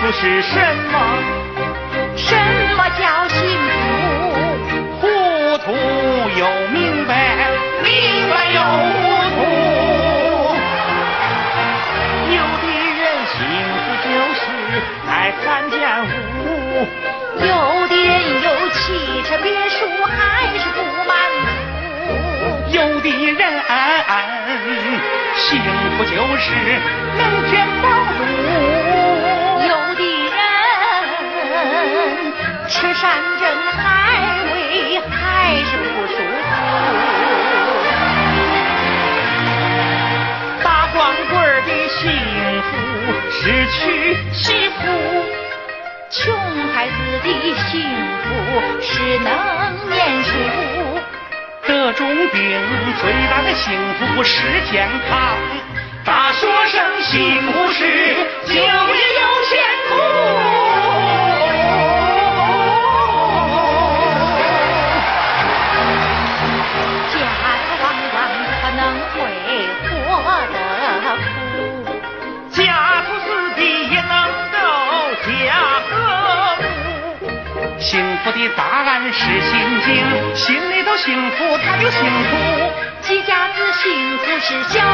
福是什么？什么叫幸福？糊涂又明白，明白又糊涂。有的人幸福就是在看见屋，有的人有汽车别墅还是不满足，有的人幸福就是能填饱肚，吃山珍海味还是不舒服。大光棍的幸福是娶媳妇，穷孩子的幸福是能念书。得重病最大的幸福是健康，大学生幸福是能会活得苦，家徒四壁也能够家和睦。幸福的答案是心境，心里头幸福，他就幸福。几家子幸福是家。